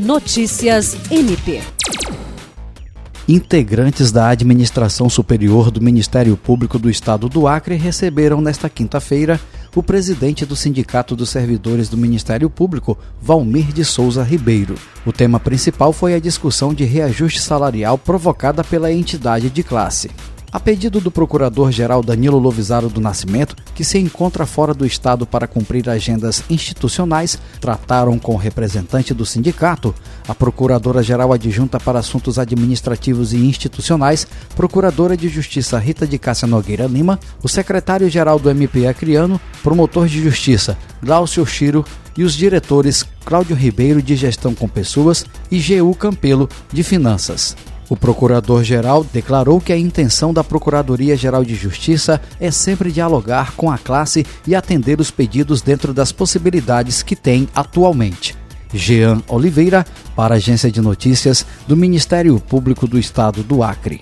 Notícias MP. Integrantes da Administração Superior do Ministério Público do Estado do Acre receberam nesta quinta-feira o presidente do Sindicato dos Servidores do Ministério Público, Valmir de Souza Ribeiro. O tema principal foi a discussão de reajuste salarial provocada pela entidade de classe. A pedido do Procurador-Geral Danilo Lovisaro do Nascimento, que se encontra fora do Estado para cumprir agendas institucionais, trataram com o representante do sindicato, a Procuradora-Geral Adjunta para Assuntos Administrativos e Institucionais, Procuradora de Justiça Rita de Cássia Nogueira Lima, o secretário-geral do MP Acriano, promotor de Justiça Glaucio Chiro e os diretores Cláudio Ribeiro de Gestão com Pessoas e GU Campelo de Finanças. O procurador-geral declarou que a intenção da Procuradoria-Geral de Justiça é sempre dialogar com a classe e atender os pedidos dentro das possibilidades que tem atualmente. Jean Oliveira, para a Agência de Notícias do Ministério Público do Estado do Acre.